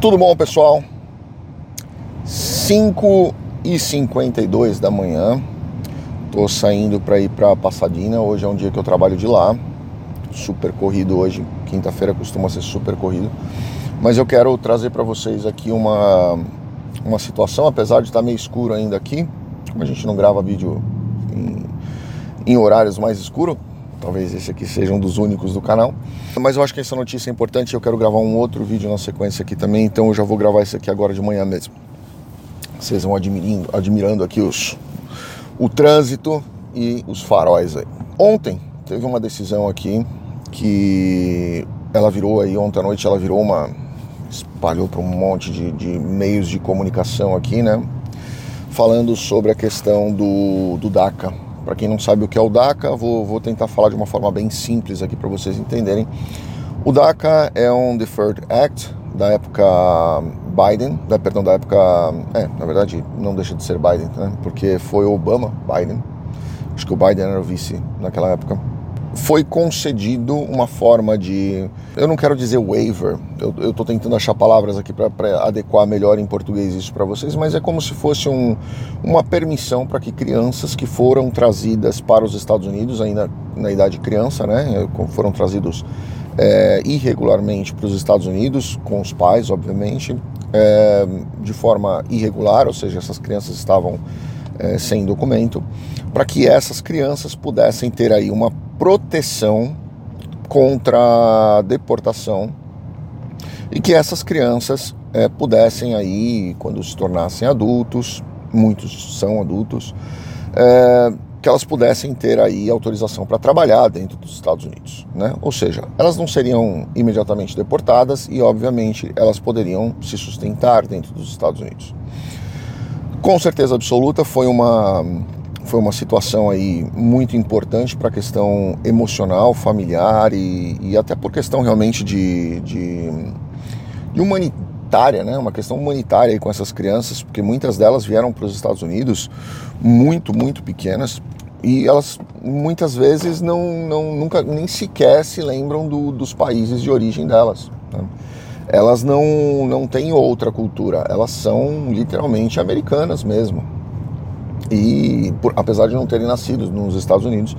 Tudo bom, pessoal? 5 e 52 da manhã. Tô saindo para ir para Passadina. Hoje é um dia que eu trabalho de lá. Super corrido hoje. Quinta-feira costuma ser super corrido. Mas eu quero trazer para vocês aqui uma uma situação, apesar de estar meio escuro ainda aqui. Como a gente não grava vídeo em, em horários mais escuros, Talvez esse aqui seja um dos únicos do canal. Mas eu acho que essa notícia é importante. Eu quero gravar um outro vídeo na sequência aqui também. Então eu já vou gravar esse aqui agora de manhã mesmo. Vocês vão admirando, admirando aqui os, o trânsito e os faróis aí. Ontem teve uma decisão aqui que ela virou aí, ontem à noite ela virou uma. espalhou para um monte de, de meios de comunicação aqui, né? Falando sobre a questão do, do DACA para quem não sabe o que é o DACA, vou, vou tentar falar de uma forma bem simples aqui para vocês entenderem. O DACA é um Deferred Act da época Biden, da, perdão, da época. É, na verdade não deixa de ser Biden, né? Porque foi Obama, Biden. Acho que o Biden era o vice naquela época foi concedido uma forma de. Eu não quero dizer waiver, eu estou tentando achar palavras aqui para adequar melhor em português isso para vocês, mas é como se fosse um, uma permissão para que crianças que foram trazidas para os Estados Unidos, ainda na idade criança, né, foram trazidos é, irregularmente para os Estados Unidos, com os pais, obviamente, é, de forma irregular, ou seja, essas crianças estavam é, sem documento, para que essas crianças pudessem ter aí uma proteção contra deportação e que essas crianças é, pudessem aí, quando se tornassem adultos, muitos são adultos, é, que elas pudessem ter aí autorização para trabalhar dentro dos Estados Unidos, né? Ou seja, elas não seriam imediatamente deportadas e, obviamente, elas poderiam se sustentar dentro dos Estados Unidos. Com certeza absoluta foi uma foi uma situação aí muito importante para a questão emocional, familiar e, e, até por questão realmente de, de, de, humanitária, né? Uma questão humanitária aí com essas crianças, porque muitas delas vieram para os Estados Unidos muito, muito pequenas e elas muitas vezes não, não nunca nem sequer se lembram do, dos países de origem delas. Né? Elas não, não têm outra cultura, elas são literalmente americanas mesmo e por, apesar de não terem nascido nos Estados Unidos,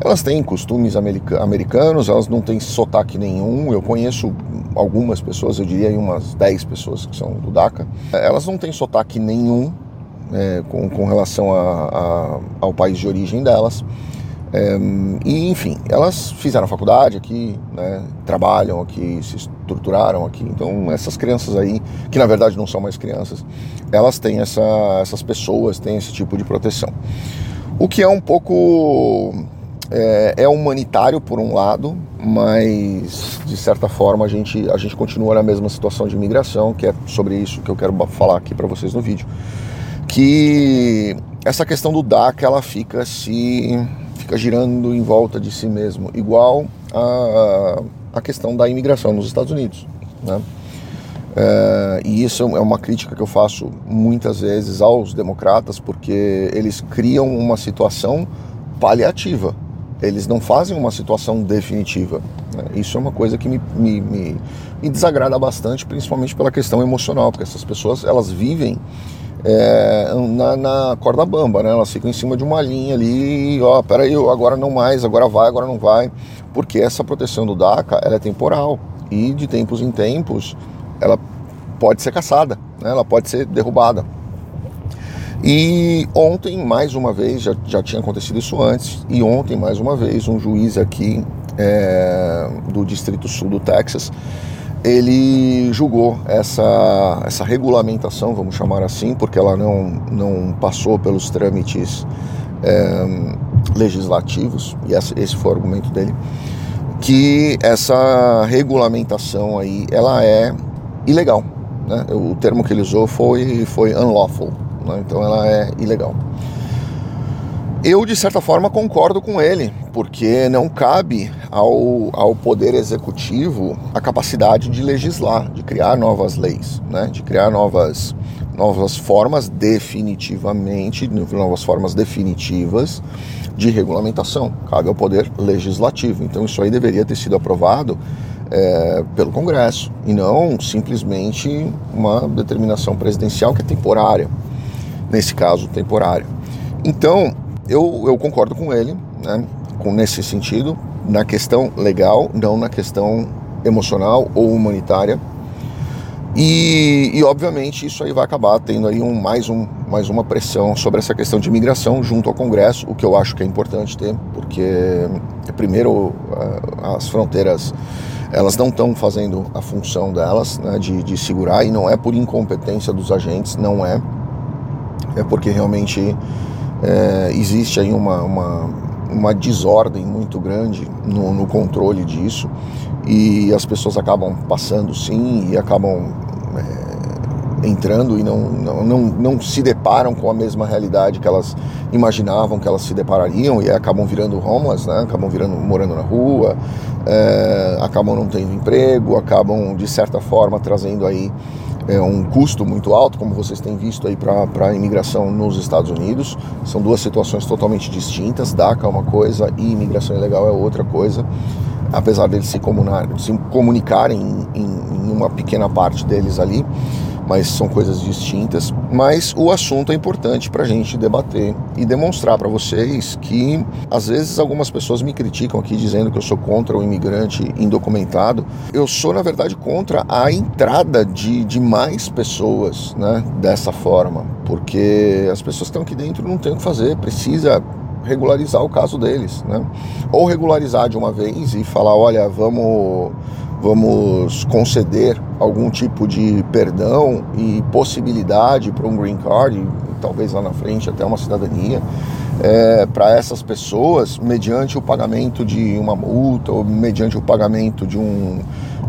elas têm costumes america, americanos, elas não têm sotaque nenhum. Eu conheço algumas pessoas, eu diria umas 10 pessoas que são do DACA, elas não têm sotaque nenhum é, com, com relação a, a, ao país de origem delas. É, e enfim, elas fizeram faculdade aqui, né, trabalham aqui, se estruturaram aqui. Então essas crianças aí, que na verdade não são mais crianças, elas têm essa, essas pessoas têm esse tipo de proteção. O que é um pouco é, é, humanitário por um lado, mas de certa forma a gente, a gente continua na mesma situação de imigração, que é sobre isso que eu quero falar aqui para vocês no vídeo. Que essa questão do DACA ela fica se fica girando em volta de si mesmo, igual a, a questão da imigração nos Estados Unidos. Né? É, e isso é uma crítica que eu faço muitas vezes aos democratas, porque eles criam uma situação paliativa, eles não fazem uma situação definitiva. Né? Isso é uma coisa que me, me, me, me desagrada bastante, principalmente pela questão emocional, porque essas pessoas elas vivem é, na, na, corda bamba, né? Elas ficam em cima de uma linha ali, ó, peraí, agora não mais, agora vai, agora não vai, porque essa proteção do DACA ela é temporal e de tempos em tempos ela pode ser caçada, né? ela pode ser derrubada. E ontem, mais uma vez, já, já tinha acontecido isso antes, e ontem, mais uma vez, um juiz aqui é, do Distrito Sul do Texas ele julgou essa, essa regulamentação, vamos chamar assim, porque ela não, não passou pelos trâmites é, legislativos, e esse, esse foi o argumento dele, que essa regulamentação aí, ela é ilegal. Né? O termo que ele usou foi, foi unlawful, né? então ela é ilegal. Eu, de certa forma, concordo com ele, porque não cabe ao, ao Poder Executivo a capacidade de legislar, de criar novas leis, né? de criar novas, novas formas definitivamente, novas formas definitivas de regulamentação. Cabe ao Poder Legislativo. Então, isso aí deveria ter sido aprovado é, pelo Congresso e não simplesmente uma determinação presidencial que é temporária, nesse caso temporária. Então eu, eu concordo com ele, né, com nesse sentido, na questão legal, não na questão emocional ou humanitária. E, e, obviamente isso aí vai acabar tendo aí um, mais, um, mais uma pressão sobre essa questão de imigração junto ao Congresso, o que eu acho que é importante ter, porque primeiro as fronteiras elas não estão fazendo a função delas né, de, de segurar e não é por incompetência dos agentes, não é, é porque realmente é, existe aí uma, uma, uma, desordem muito grande no, no controle disso e as pessoas acabam passando sim e acabam é, entrando e não, não, não, não, se deparam com a mesma realidade que elas imaginavam que elas se deparariam e acabam virando homeless, né? acabam virando morando na rua, é, acabam não tendo emprego, acabam de certa forma trazendo aí é, um custo muito alto, como vocês têm visto aí para a imigração nos Estados Unidos. São duas situações totalmente distintas. DACA é uma coisa e imigração ilegal é outra coisa apesar deles se, se comunicarem em, em, uma pequena parte deles ali, mas são coisas distintas. Mas o assunto é importante para a gente debater e demonstrar para vocês que às vezes algumas pessoas me criticam aqui dizendo que eu sou contra o imigrante indocumentado. Eu sou, na verdade, contra a entrada de, de mais pessoas né, dessa forma, porque as pessoas estão aqui dentro não têm o que fazer, precisa regularizar o caso deles, né? Ou regularizar de uma vez e falar, olha, vamos vamos conceder algum tipo de perdão e possibilidade para um green card, e, talvez lá na frente até uma cidadania, é, para essas pessoas, mediante o pagamento de uma multa ou mediante o pagamento de um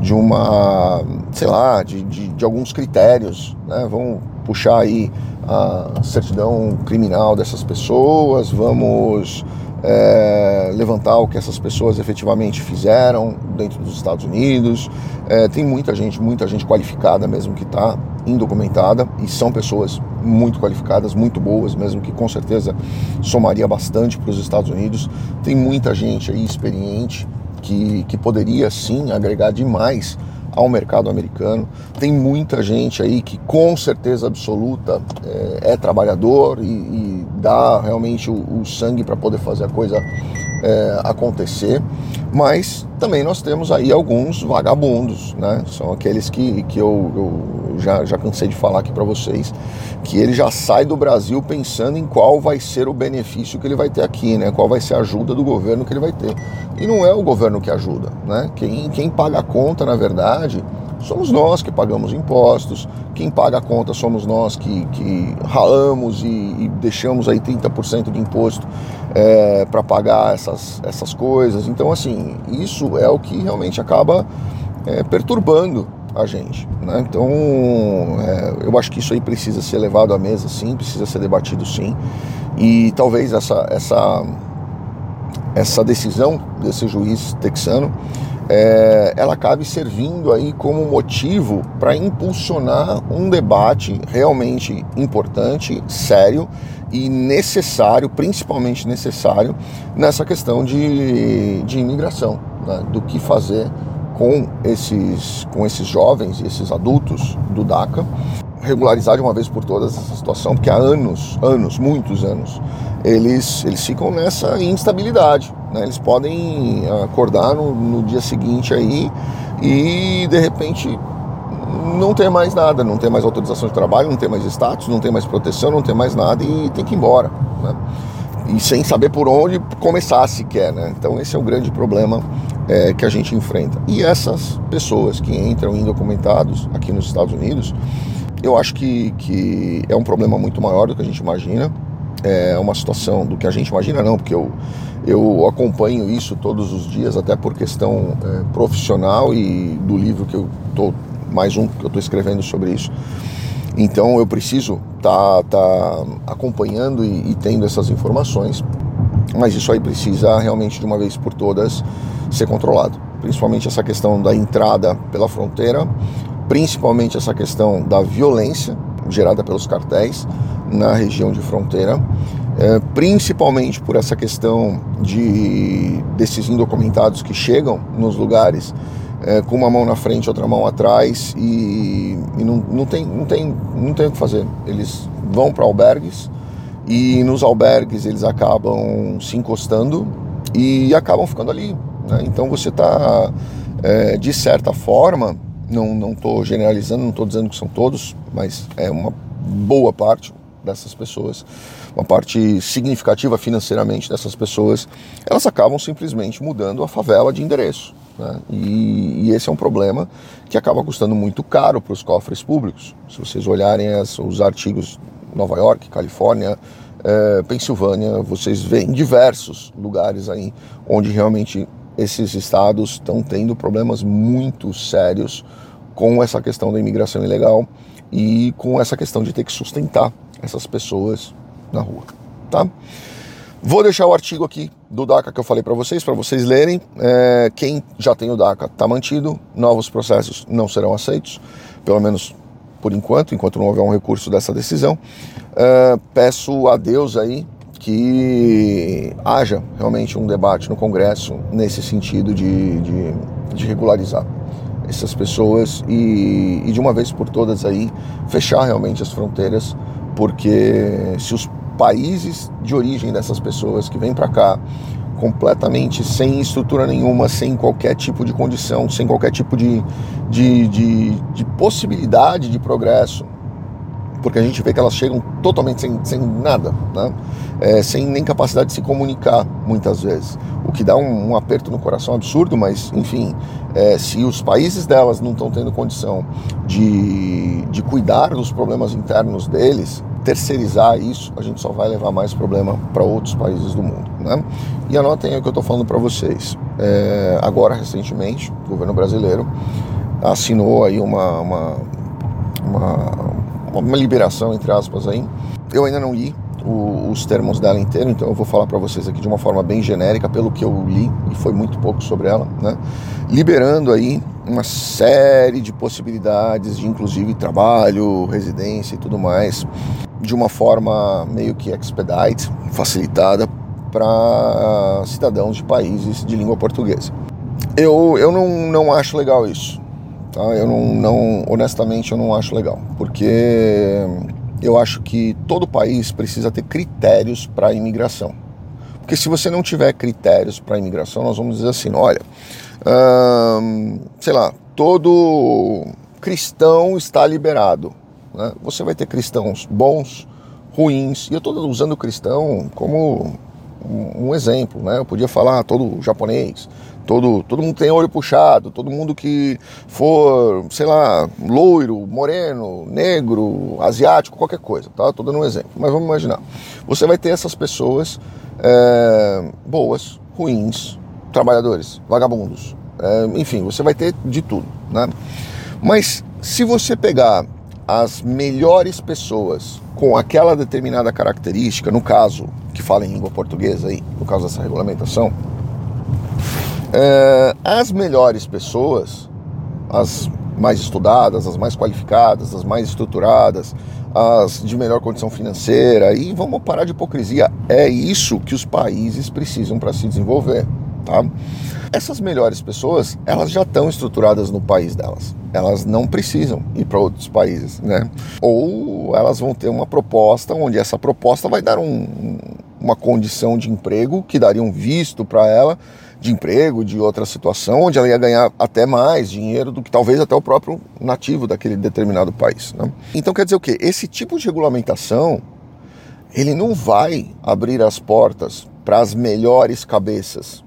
de uma, sei lá, de, de, de alguns critérios, né? Vamos puxar aí a certidão criminal dessas pessoas, vamos é, levantar o que essas pessoas efetivamente fizeram dentro dos Estados Unidos. É, tem muita gente, muita gente qualificada mesmo que está indocumentada e são pessoas muito qualificadas, muito boas mesmo, que com certeza somaria bastante para os Estados Unidos. Tem muita gente aí experiente que, que poderia sim agregar demais ao mercado americano. Tem muita gente aí que com certeza absoluta é, é trabalhador e, e, dá realmente o, o sangue para poder fazer a coisa é, acontecer. Mas também nós temos aí alguns vagabundos, né? São aqueles que, que eu, eu já, já cansei de falar aqui para vocês, que ele já sai do Brasil pensando em qual vai ser o benefício que ele vai ter aqui, né? Qual vai ser a ajuda do governo que ele vai ter. E não é o governo que ajuda, né? Quem, quem paga a conta, na verdade, somos nós que pagamos impostos, quem paga a conta somos nós que, que ralamos e, e deixamos aí 30% de imposto é, para pagar essas, essas coisas. Então, assim, isso é o que realmente acaba é, perturbando a gente. Né? Então, é, eu acho que isso aí precisa ser levado à mesa, sim, precisa ser debatido, sim. E talvez essa, essa, essa decisão desse juiz texano é, ela acabe servindo aí como motivo para impulsionar um debate realmente importante, sério e necessário, principalmente necessário, nessa questão de, de imigração, né? do que fazer com esses, com esses jovens e esses adultos do DACA, regularizar de uma vez por todas essa situação, porque há anos, anos, muitos anos, eles, eles ficam nessa instabilidade. Né? Eles podem acordar no, no dia seguinte aí e de repente não ter mais nada, não ter mais autorização de trabalho, não ter mais status, não ter mais proteção, não ter mais nada e tem que ir embora. Né? E sem saber por onde começar sequer. Né? Então esse é o grande problema é, que a gente enfrenta. E essas pessoas que entram indocumentados aqui nos Estados Unidos, eu acho que, que é um problema muito maior do que a gente imagina é uma situação do que a gente imagina, não, porque eu, eu acompanho isso todos os dias, até por questão é, profissional e do livro que eu tô mais um que eu estou escrevendo sobre isso. Então eu preciso estar tá, tá acompanhando e, e tendo essas informações, mas isso aí precisa realmente de uma vez por todas ser controlado, principalmente essa questão da entrada pela fronteira, principalmente essa questão da violência gerada pelos cartéis na região de fronteira, é, principalmente por essa questão de desses indocumentados que chegam nos lugares é, com uma mão na frente, outra mão atrás e, e não, não, tem, não, tem, não tem o que fazer. Eles vão para albergues e nos albergues eles acabam se encostando e acabam ficando ali. Né? Então você está, é, de certa forma, não estou generalizando, não estou dizendo que são todos, mas é uma boa parte dessas pessoas, uma parte significativa financeiramente dessas pessoas, elas acabam simplesmente mudando a favela de endereço. Né? E, e, esse é um problema que acaba custando muito caro para os cofres públicos. Se vocês olharem as, os artigos Nova York, Califórnia, é, Pensilvânia, vocês veem diversos lugares aí onde realmente esses estados estão tendo problemas muito sérios com essa questão da imigração ilegal e com essa questão de ter que sustentar essas pessoas na rua, tá? Vou deixar o artigo aqui do DACA que eu falei para vocês, para vocês lerem. É, quem já tem o DACA está mantido, novos processos não serão aceitos, pelo menos por enquanto, enquanto não houver um recurso dessa decisão. É, peço a Deus aí que haja realmente um debate no Congresso nesse sentido de, de, de regularizar essas pessoas e, e, de uma vez por todas aí fechar realmente as fronteiras, porque se os países de origem dessas pessoas que vêm para cá completamente sem estrutura nenhuma, sem qualquer tipo de condição, sem qualquer tipo de, de, de, de possibilidade de progresso, porque a gente vê que elas chegam totalmente sem, sem nada, né? É, sem nem capacidade de se comunicar muitas vezes, o que dá um, um aperto no coração absurdo, mas enfim, é, se os países delas não estão tendo condição de, de cuidar dos problemas internos deles, terceirizar isso, a gente só vai levar mais problema para outros países do mundo. Né? E anotem o que eu estou falando para vocês. É, agora, recentemente, o governo brasileiro assinou aí uma, uma, uma uma liberação, entre aspas, aí. Eu ainda não li o, os termos dela inteiro, então eu vou falar para vocês aqui de uma forma bem genérica, pelo que eu li, e foi muito pouco sobre ela, né? Liberando aí uma série de possibilidades de inclusive trabalho, residência e tudo mais, de uma forma meio que expedite, facilitada para cidadãos de países de língua portuguesa. Eu, eu não, não acho legal isso. Tá? Eu não, não, honestamente, eu não acho legal, porque eu acho que todo país precisa ter critérios para a imigração. Porque se você não tiver critérios para a imigração, nós vamos dizer assim, olha, hum, sei lá, todo cristão está liberado. Né? Você vai ter cristãos bons, ruins, e eu estou usando cristão como um exemplo, né? Eu podia falar todo japonês, todo, todo mundo tem olho puxado, todo mundo que for, sei lá, loiro, moreno, negro, asiático, qualquer coisa, tá? Tô dando um exemplo, mas vamos imaginar. Você vai ter essas pessoas é, boas, ruins, trabalhadores, vagabundos, é, enfim, você vai ter de tudo, né? Mas se você pegar as melhores pessoas com aquela determinada característica, no caso que fala em língua portuguesa aí, no caso dessa regulamentação, é, as melhores pessoas, as mais estudadas, as mais qualificadas, as mais estruturadas, as de melhor condição financeira, e vamos parar de hipocrisia, é isso que os países precisam para se desenvolver, tá? Essas melhores pessoas, elas já estão estruturadas no país delas. Elas não precisam ir para outros países, né? Ou elas vão ter uma proposta onde essa proposta vai dar um, uma condição de emprego que daria um visto para ela de emprego, de outra situação, onde ela ia ganhar até mais dinheiro do que talvez até o próprio nativo daquele determinado país. Né? Então quer dizer o quê? Esse tipo de regulamentação ele não vai abrir as portas para as melhores cabeças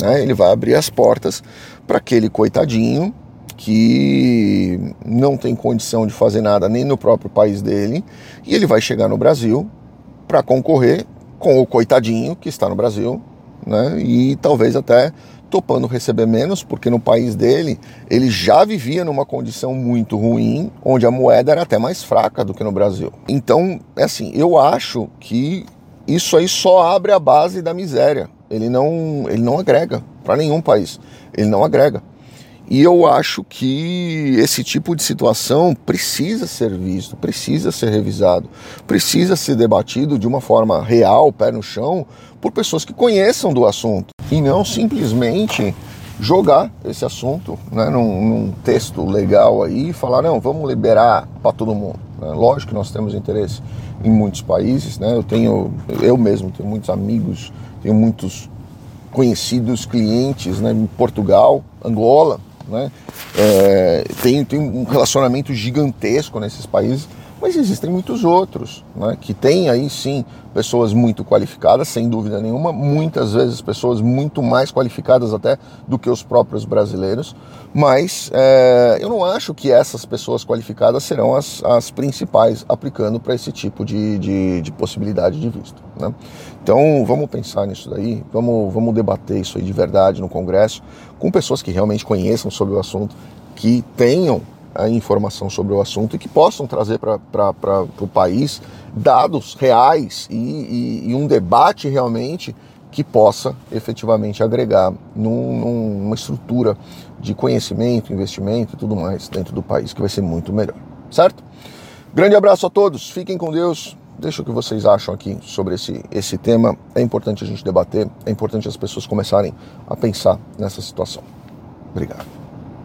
né? Ele vai abrir as portas para aquele coitadinho que não tem condição de fazer nada nem no próprio país dele e ele vai chegar no Brasil para concorrer com o coitadinho que está no Brasil, né? E talvez até topando receber menos, porque no país dele ele já vivia numa condição muito ruim, onde a moeda era até mais fraca do que no Brasil. Então, é assim, eu acho que isso aí só abre a base da miséria ele não, ele não agrega para nenhum país. Ele não agrega. E eu acho que esse tipo de situação precisa ser visto, precisa ser revisado, precisa ser debatido de uma forma real, pé no chão, por pessoas que conheçam do assunto e não simplesmente jogar esse assunto né, num, num texto legal aí e falar, não, vamos liberar para todo mundo. Né? Lógico que nós temos interesse em muitos países, né? Eu tenho, eu mesmo tenho muitos amigos, tenho muitos conhecidos clientes né, em Portugal, Angola, né? É, tem, tem um relacionamento gigantesco nesses países mas existem muitos outros, né, que têm aí sim pessoas muito qualificadas, sem dúvida nenhuma, muitas vezes pessoas muito mais qualificadas até do que os próprios brasileiros, mas é, eu não acho que essas pessoas qualificadas serão as, as principais aplicando para esse tipo de, de, de, possibilidade de visto. Né? Então vamos pensar nisso daí, vamos, vamos debater isso aí de verdade no Congresso, com pessoas que realmente conheçam sobre o assunto, que tenham a informação sobre o assunto e que possam trazer para o país dados reais e, e, e, um debate realmente que possa efetivamente agregar num, numa estrutura de conhecimento, investimento e tudo mais dentro do país, que vai ser muito melhor, certo? Grande abraço a todos, fiquem com Deus. Deixa o que vocês acham aqui sobre esse, esse tema. É importante a gente debater, é importante as pessoas começarem a pensar nessa situação. Obrigado.